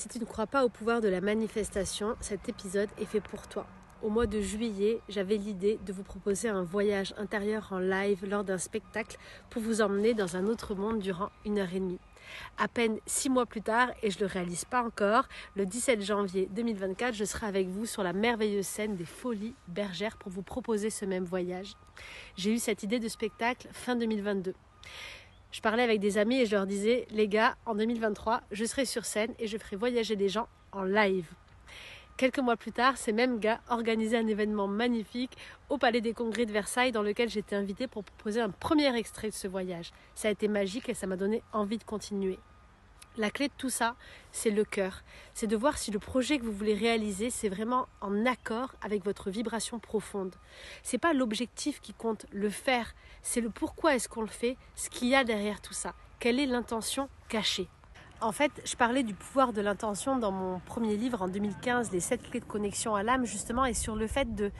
Si tu ne crois pas au pouvoir de la manifestation, cet épisode est fait pour toi. Au mois de juillet, j'avais l'idée de vous proposer un voyage intérieur en live lors d'un spectacle pour vous emmener dans un autre monde durant une heure et demie. À peine six mois plus tard, et je ne le réalise pas encore, le 17 janvier 2024, je serai avec vous sur la merveilleuse scène des Folies Bergères pour vous proposer ce même voyage. J'ai eu cette idée de spectacle fin 2022 je parlais avec des amis et je leur disais, les gars, en 2023, je serai sur scène et je ferai voyager des gens en live. Quelques mois plus tard, ces mêmes gars organisaient un événement magnifique au Palais des Congrès de Versailles dans lequel j'étais invitée pour proposer un premier extrait de ce voyage. Ça a été magique et ça m'a donné envie de continuer. La clé de tout ça, c'est le cœur. C'est de voir si le projet que vous voulez réaliser, c'est vraiment en accord avec votre vibration profonde. C'est pas l'objectif qui compte, le faire, c'est le pourquoi est-ce qu'on le fait, ce qu'il y a derrière tout ça. Quelle est l'intention cachée? En fait, je parlais du pouvoir de l'intention dans mon premier livre en 2015, Les 7 clés de connexion à l'âme, justement, et sur le fait de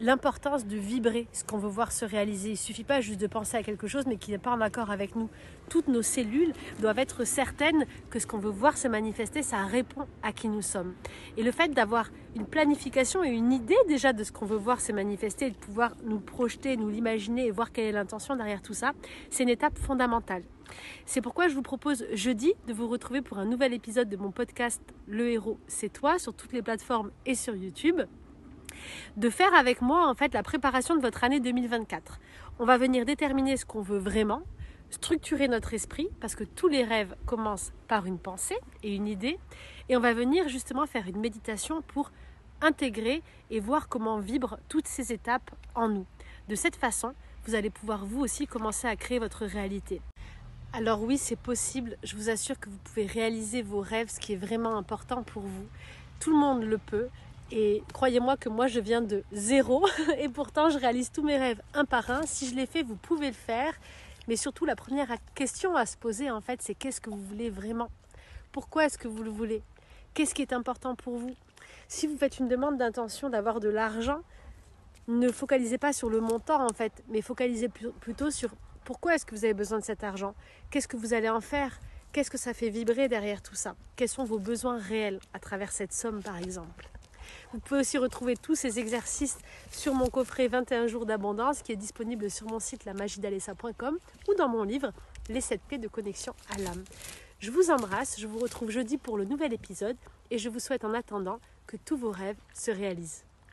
l'importance de vibrer ce qu'on veut voir se réaliser. Il ne suffit pas juste de penser à quelque chose mais qui n'est pas en accord avec nous. Toutes nos cellules doivent être certaines que ce qu'on veut voir se manifester, ça répond à qui nous sommes. Et le fait d'avoir une planification et une idée déjà de ce qu'on veut voir se manifester et de pouvoir nous projeter, nous l'imaginer et voir quelle est l'intention derrière tout ça, c'est une étape fondamentale. C'est pourquoi je vous propose jeudi de vous retrouver pour un nouvel épisode de mon podcast Le héros, c'est toi sur toutes les plateformes et sur YouTube de faire avec moi en fait la préparation de votre année 2024. On va venir déterminer ce qu'on veut vraiment, structurer notre esprit parce que tous les rêves commencent par une pensée et une idée et on va venir justement faire une méditation pour intégrer et voir comment vibrent toutes ces étapes en nous. De cette façon, vous allez pouvoir vous aussi commencer à créer votre réalité. Alors oui, c'est possible, je vous assure que vous pouvez réaliser vos rêves, ce qui est vraiment important pour vous. Tout le monde le peut, et croyez-moi que moi, je viens de zéro. Et pourtant, je réalise tous mes rêves un par un. Si je l'ai fait, vous pouvez le faire. Mais surtout, la première question à se poser, en fait, c'est qu'est-ce que vous voulez vraiment? Pourquoi est-ce que vous le voulez? Qu'est-ce qui est important pour vous? Si vous faites une demande d'intention d'avoir de l'argent, ne focalisez pas sur le montant, en fait, mais focalisez plutôt sur pourquoi est-ce que vous avez besoin de cet argent? Qu'est-ce que vous allez en faire? Qu'est-ce que ça fait vibrer derrière tout ça? Quels sont vos besoins réels à travers cette somme, par exemple? Vous pouvez aussi retrouver tous ces exercices sur mon coffret 21 jours d'abondance qui est disponible sur mon site lamagidalessa.com ou dans mon livre Les 7 clés de connexion à l'âme. Je vous embrasse, je vous retrouve jeudi pour le nouvel épisode et je vous souhaite en attendant que tous vos rêves se réalisent.